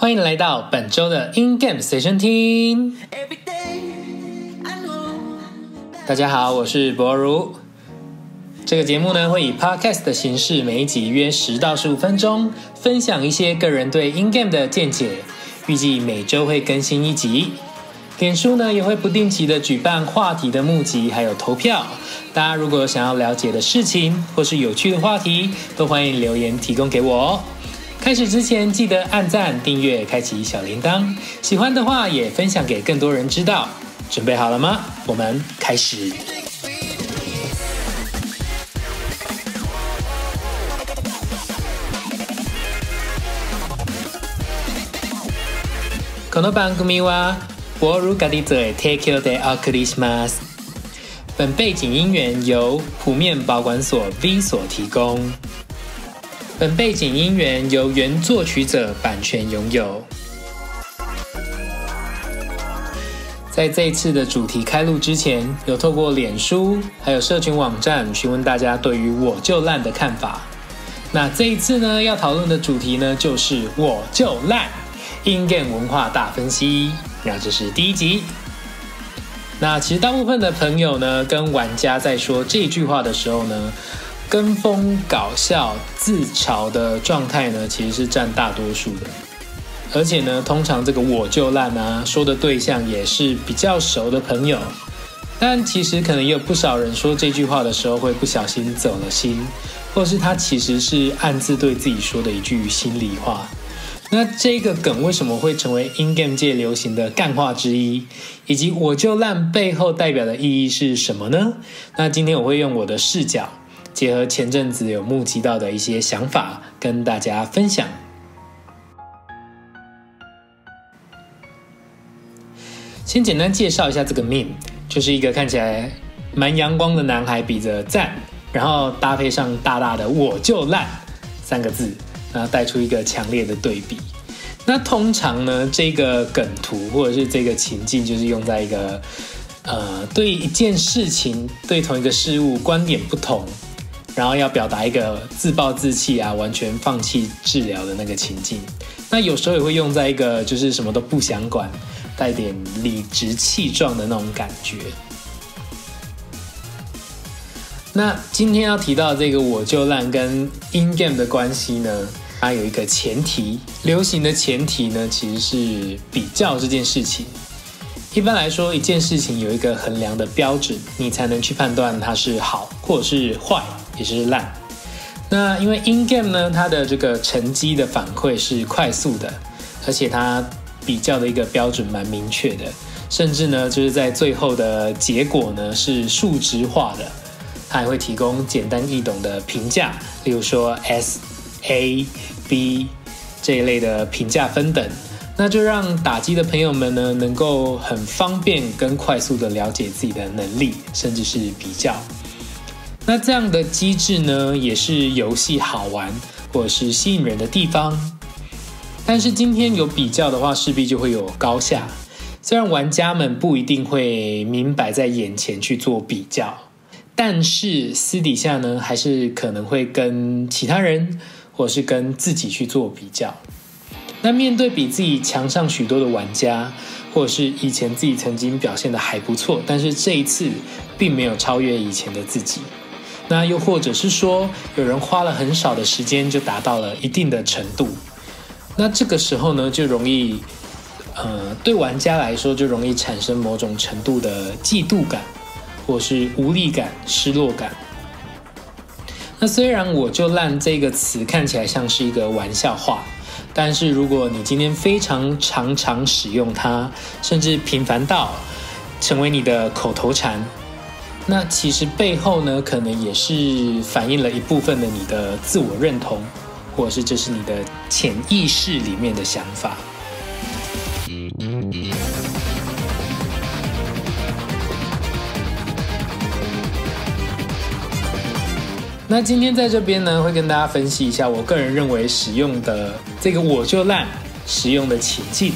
欢迎来到本周的 In Game Station 听。大家好，我是博如。这个节目呢会以 Podcast 的形式，每一集约十到十五分钟，分享一些个人对 In Game 的见解。预计每周会更新一集。脸书呢也会不定期的举办话题的募集，还有投票。大家如果有想要了解的事情或是有趣的话题，都欢迎留言提供给我哦。开始之前记得按赞、订阅、开启小铃铛，喜欢的话也分享给更多人知道。准备好了吗？我们开始。この番組は博如家己做的提供でお送りします。本背景音源由谱面保管所 V 所提供。 本背景音源由原作曲者版权拥有。在这一次的主题开录之前，有透过脸书还有社群网站询问大家对于我就烂的看法。那这一次呢，要讨论的主题呢，就是我就烂。In Game 文化大分析，那这是第一集。那其实大部分的朋友呢，跟玩家在说这句话的时候呢，跟风搞笑、自嘲的状态呢，其实是占大多数的。而且呢，通常这个我就烂啊，说的对象也是比较熟的朋友。但其实可能也有不少人说这句话的时候，会不小心走了心，或是他其实是暗自对自己说的一句心里话。那这个梗为什么会成为 in game 界流行的干话之一？以及我就烂背后代表的意义是什么呢？那今天我会用我的视角，结合前阵子有募集到的一些想法，跟大家分享。先简单介绍一下这个 meme，就是一个看起来蛮阳光的男孩比着赞，然后搭配上大大的我就烂三个字。然后带出一个强烈的对比。那通常呢，这个梗图或者是这个情境，就是用在一个呃对一件事情、对同一个事物观点不同，然后要表达一个自暴自弃啊，完全放弃治疗的那个情境。那有时候也会用在一个就是什么都不想管，带点理直气壮的那种感觉。那今天要提到这个我就烂跟 in game 的关系呢，它有一个前提，流行的前提呢，其实是比较这件事情。一般来说，一件事情有一个衡量的标准，你才能去判断它是好或是坏，也是烂。那因为 in game 呢，它的这个成绩的反馈是快速的，而且它比较的一个标准蛮明确的，甚至呢，就是在最后的结果呢是数值化的。它还会提供简单易懂的评价，例如说 S、A、B 这一类的评价分等，那就让打击的朋友们呢能够很方便跟快速的了解自己的能力，甚至是比较。那这样的机制呢，也是游戏好玩或者是吸引人的地方。但是今天有比较的话，势必就会有高下。虽然玩家们不一定会明摆在眼前去做比较。但是私底下呢，还是可能会跟其他人，或是跟自己去做比较。那面对比自己强上许多的玩家，或者是以前自己曾经表现的还不错，但是这一次并没有超越以前的自己。那又或者是说，有人花了很少的时间就达到了一定的程度，那这个时候呢，就容易，呃，对玩家来说就容易产生某种程度的嫉妒感。或是无力感、失落感。那虽然“我就烂”这个词看起来像是一个玩笑话，但是如果你今天非常常常使用它，甚至频繁到成为你的口头禅，那其实背后呢，可能也是反映了一部分的你的自我认同，或者是这是你的潜意识里面的想法。那今天在这边呢，会跟大家分析一下我个人认为使用的这个“我就烂”使用的情境，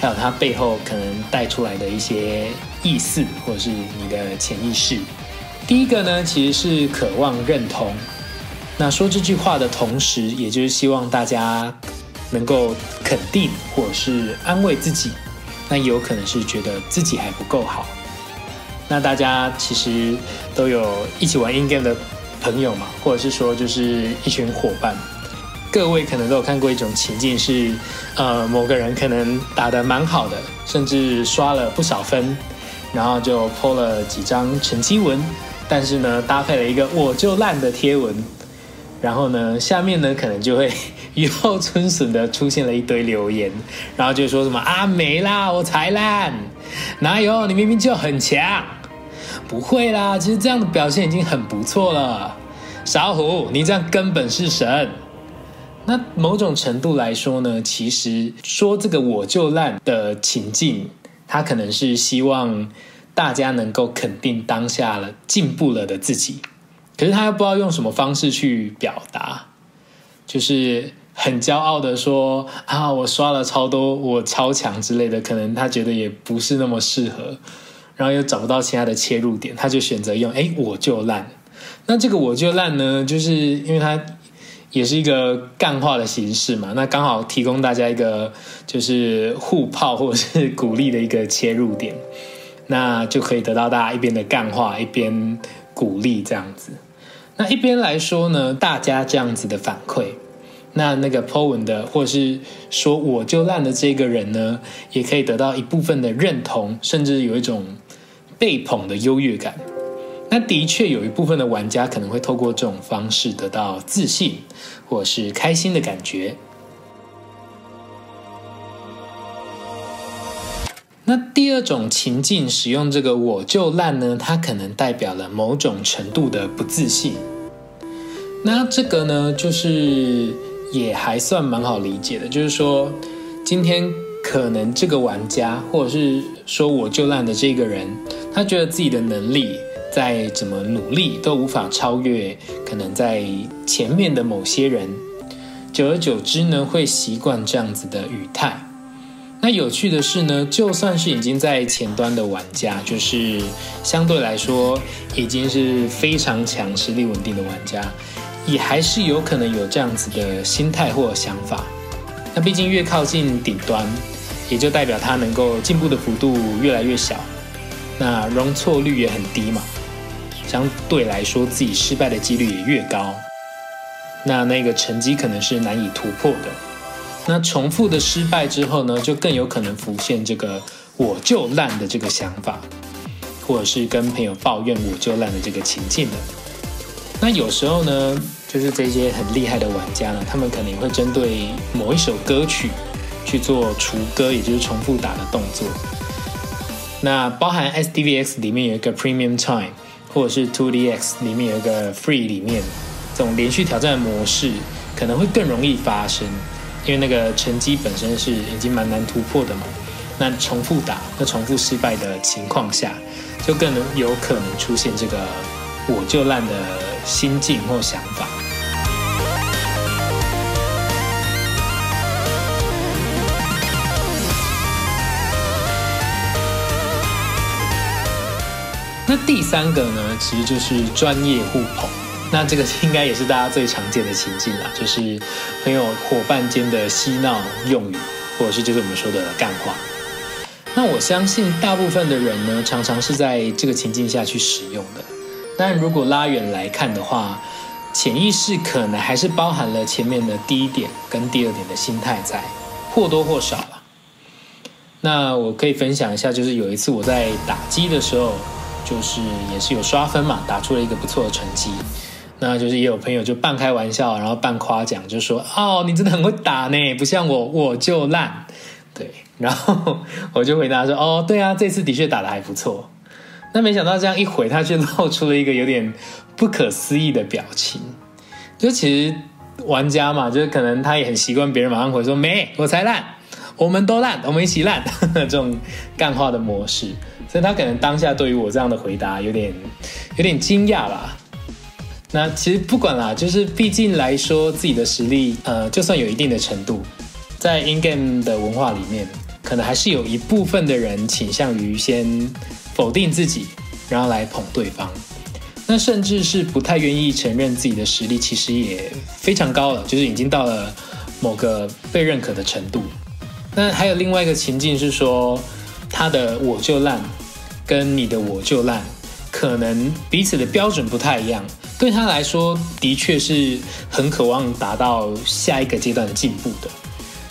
还有它背后可能带出来的一些意思，或者是你的潜意识。第一个呢，其实是渴望认同。那说这句话的同时，也就是希望大家能够肯定或者是安慰自己，那也有可能是觉得自己还不够好。那大家其实都有一起玩 in game 的朋友嘛，或者是说就是一群伙伴，各位可能都有看过一种情境是，呃，某个人可能打得蛮好的，甚至刷了不少分，然后就 po 了几张成绩文，但是呢，搭配了一个我就烂的贴文，然后呢，下面呢可能就会 雨后春笋的出现了一堆留言，然后就说什么啊没啦，我才烂，哪有你明明就很强。不会啦，其实这样的表现已经很不错了。小虎，你这样根本是神。那某种程度来说呢，其实说这个我就烂的情境，他可能是希望大家能够肯定当下了进步了的自己。可是他又不知道用什么方式去表达，就是很骄傲的说啊，我刷了超多，我超强之类的，可能他觉得也不是那么适合。然后又找不到其他的切入点，他就选择用“哎，我就烂”。那这个“我就烂”呢，就是因为他也是一个干话的形式嘛。那刚好提供大家一个就是互泡或者是鼓励的一个切入点，那就可以得到大家一边的干话，一边鼓励这样子。那一边来说呢，大家这样子的反馈。那那个 Po 文的，或者是说我就烂的这个人呢，也可以得到一部分的认同，甚至有一种被捧的优越感。那的确有一部分的玩家可能会透过这种方式得到自信，或是开心的感觉。那第二种情境使用这个我就烂呢，它可能代表了某种程度的不自信。那这个呢，就是。也还算蛮好理解的，就是说，今天可能这个玩家，或者是说我就烂的这个人，他觉得自己的能力再怎么努力都无法超越可能在前面的某些人，久而久之呢，会习惯这样子的语态。那有趣的是呢，就算是已经在前端的玩家，就是相对来说已经是非常强、实力稳定的玩家。也还是有可能有这样子的心态或想法。那毕竟越靠近顶端，也就代表他能够进步的幅度越来越小，那容错率也很低嘛。相对来说，自己失败的几率也越高。那那个成绩可能是难以突破的。那重复的失败之后呢，就更有可能浮现这个“我就烂”的这个想法，或者是跟朋友抱怨“我就烂”的这个情境的。那有时候呢？就是这些很厉害的玩家呢，他们可能会针对某一首歌曲去做除歌，也就是重复打的动作。那包含 SDVX 里面有一个 Premium Time，或者是 Two D X 里面有一个 Free 里面这种连续挑战模式，可能会更容易发生，因为那个成绩本身是已经蛮难突破的嘛。那重复打、那重复失败的情况下，就更能有可能出现这个我就烂的心境或想法。那第三个呢，其实就是专业互捧。那这个应该也是大家最常见的情境啦，就是朋友伙伴间的嬉闹用语，或者是就是我们说的干话。那我相信大部分的人呢，常常是在这个情境下去使用的。但如果拉远来看的话，潜意识可能还是包含了前面的第一点跟第二点的心态在，或多或少了。那我可以分享一下，就是有一次我在打机的时候。就是也是有刷分嘛，打出了一个不错的成绩。那就是也有朋友就半开玩笑，然后半夸奖，就说：“哦，你真的很会打呢，不像我，我就烂。”对，然后 我就回答说：“哦，对啊，这次的确打的还不错。”那没想到这样一回，他却露出了一个有点不可思议的表情。就其实玩家嘛，就是可能他也很习惯别人马上回说：“没，我才烂，我们都烂，我们一起烂呵呵。”这种干话的模式。所以他可能当下对于我这样的回答有点有点惊讶吧。那其实不管啦，就是毕竟来说自己的实力，呃，就算有一定的程度，在 in game 的文化里面，可能还是有一部分的人倾向于先否定自己，然后来捧对方。那甚至是不太愿意承认自己的实力，其实也非常高了，就是已经到了某个被认可的程度。那还有另外一个情境是说，他的我就烂，跟你的我就烂，可能彼此的标准不太一样。对他来说，的确是很渴望达到下一个阶段的进步的。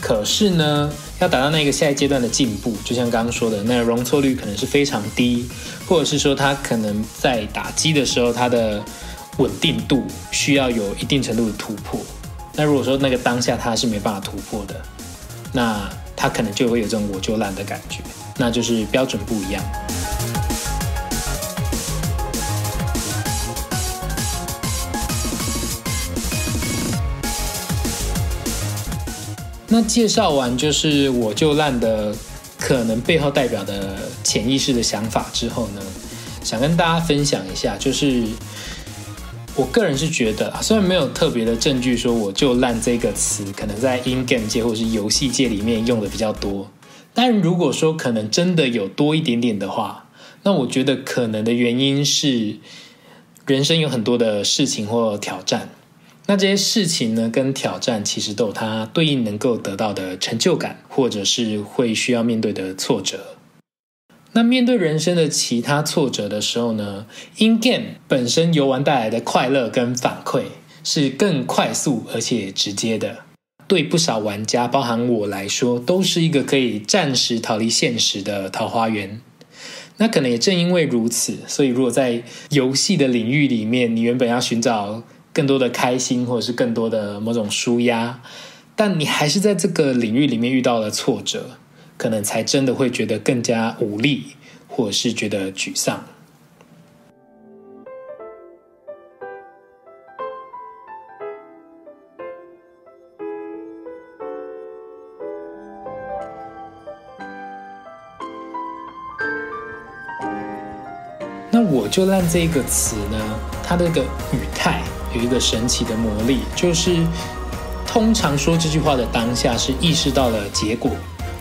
可是呢，要达到那个下一阶段的进步，就像刚刚说的，那容错率可能是非常低，或者是说他可能在打击的时候，他的稳定度需要有一定程度的突破。那如果说那个当下他是没办法突破的，那他可能就会有这种我就烂的感觉，那就是标准不一样。那介绍完就是我就烂的可能背后代表的潜意识的想法之后呢，想跟大家分享一下，就是我个人是觉得，虽然没有特别的证据说我就烂这个词可能在 in game 界或是游戏界里面用的比较多，但如果说可能真的有多一点点的话，那我觉得可能的原因是人生有很多的事情或挑战。那这些事情呢，跟挑战其实都有它对应能够得到的成就感，或者是会需要面对的挫折。那面对人生的其他挫折的时候呢，in game 本身游玩带来的快乐跟反馈是更快速而且直接的。对不少玩家，包含我来说，都是一个可以暂时逃离现实的桃花源。那可能也正因为如此，所以如果在游戏的领域里面，你原本要寻找。更多的开心，或者是更多的某种舒压，但你还是在这个领域里面遇到了挫折，可能才真的会觉得更加无力，或者是觉得沮丧。那我就让这个词呢，它这个语态。有一个神奇的魔力，就是通常说这句话的当下是意识到了结果，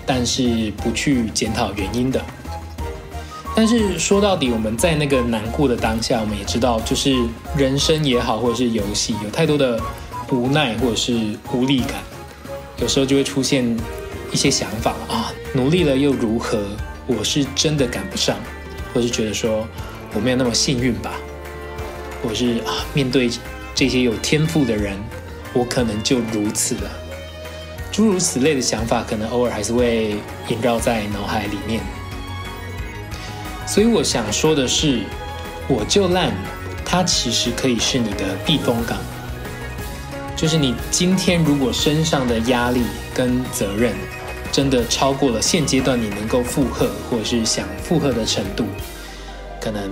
但是不去检讨原因的。但是说到底，我们在那个难过的当下，我们也知道，就是人生也好，或者是游戏，有太多的无奈或者是无力感，有时候就会出现一些想法啊，努力了又如何？我是真的赶不上，或是觉得说我没有那么幸运吧，或是啊，面对。这些有天赋的人，我可能就如此了。诸如此类的想法，可能偶尔还是会萦绕在脑海里面。所以我想说的是，我就烂，它其实可以是你的避风港。就是你今天如果身上的压力跟责任，真的超过了现阶段你能够负荷或者是想负荷的程度，可能。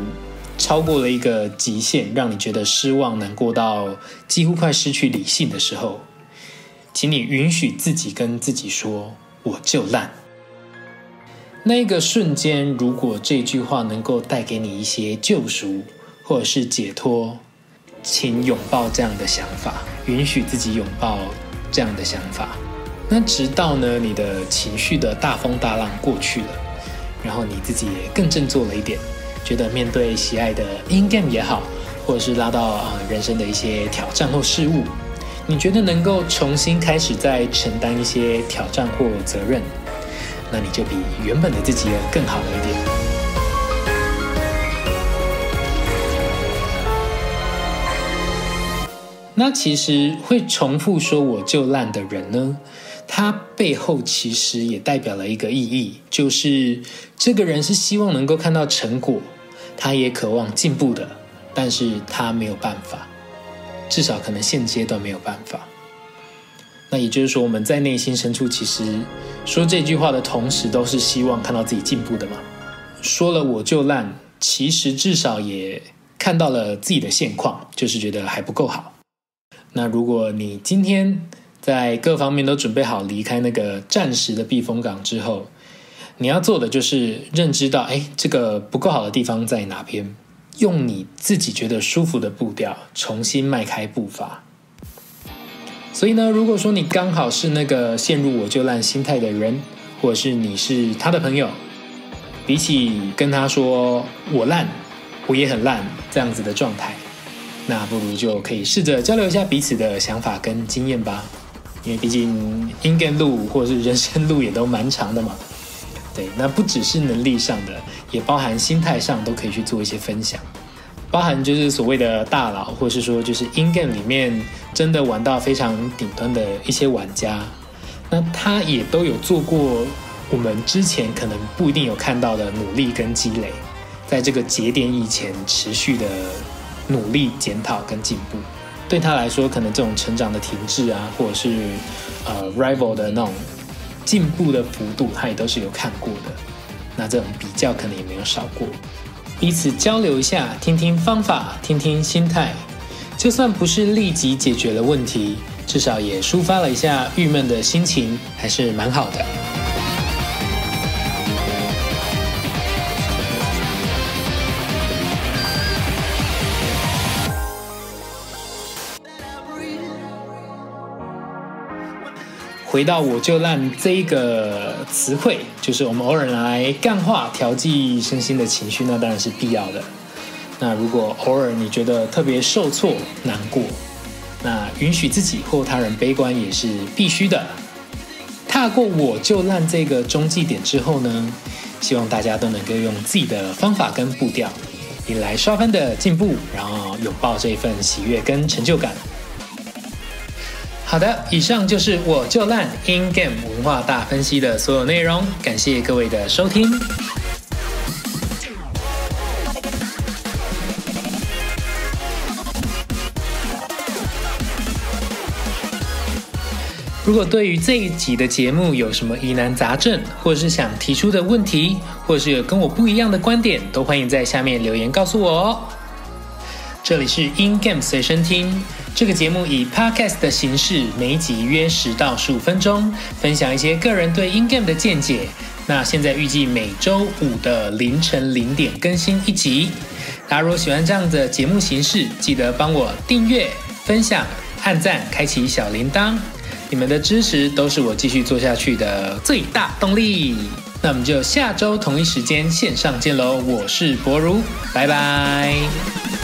超过了一个极限，让你觉得失望、难过到几乎快失去理性的时候，请你允许自己跟自己说：“我就烂。”那个瞬间，如果这句话能够带给你一些救赎或者是解脱，请拥抱这样的想法，允许自己拥抱这样的想法。那直到呢，你的情绪的大风大浪过去了，然后你自己也更振作了一点。觉得面对喜爱的 in game 也好，或者是拉到啊人生的一些挑战或事物，你觉得能够重新开始再承担一些挑战或责任，那你就比原本的自己更好了一点。那其实会重复说我就烂的人呢？他背后其实也代表了一个意义，就是这个人是希望能够看到成果，他也渴望进步的，但是他没有办法，至少可能现阶段没有办法。那也就是说，我们在内心深处其实说这句话的同时，都是希望看到自己进步的嘛。说了我就烂，其实至少也看到了自己的现况，就是觉得还不够好。那如果你今天，在各方面都准备好离开那个暂时的避风港之后，你要做的就是认知到，哎，这个不够好的地方在哪边，用你自己觉得舒服的步调重新迈开步伐。所以呢，如果说你刚好是那个陷入我就烂心态的人，或者是你是他的朋友，比起跟他说我烂，我也很烂这样子的状态，那不如就可以试着交流一下彼此的想法跟经验吧。因为毕竟 in game 路或者是人生路也都蛮长的嘛。对，那不只是能力上的，也包含心态上都可以去做一些分享，包含就是所谓的大佬，或是说就是 in game 里面真的玩到非常顶端的一些玩家，那他也都有做过我们之前可能不一定有看到的努力跟积累，在这个节点以前持续的努力检讨跟进步，对他来说，可能这种成长的停滞啊，或者是呃 rival 的那种。进步的幅度，他也都是有看过的。那这种比较可能也没有少过，彼此交流一下，听听方法，听听心态。就算不是立即解决了问题，至少也抒发了一下郁闷的心情，还是蛮好的。回到我就烂这一个词汇，就是我们偶尔来干话调剂身心的情绪，那当然是必要的。那如果偶尔你觉得特别受挫、难过，那允许自己或他人悲观也是必须的。踏过我就烂这个中继点之后呢，希望大家都能够用自己的方法跟步调，迎来刷分的进步，然后拥抱这份喜悦跟成就感。好的，以上就是我就烂 In Game 文化大分析的所有内容，感谢各位的收听。如果对于这一集的节目有什么疑难杂症，或者是想提出的问题，或者是有跟我不一样的观点，都欢迎在下面留言告诉我哦。这里是 In Game 随身听。这个节目以 podcast 的形式，每集约十到十五分钟，分享一些个人对 in game 的见解。那现在预计每周五的凌晨零点更新一集。大家如果喜欢这样的节目形式，记得帮我订阅、分享、按赞、开启小铃铛。你们的支持都是我继续做下去的最大动力。那我们就下周同一时间线上见喽！我是博如，拜拜。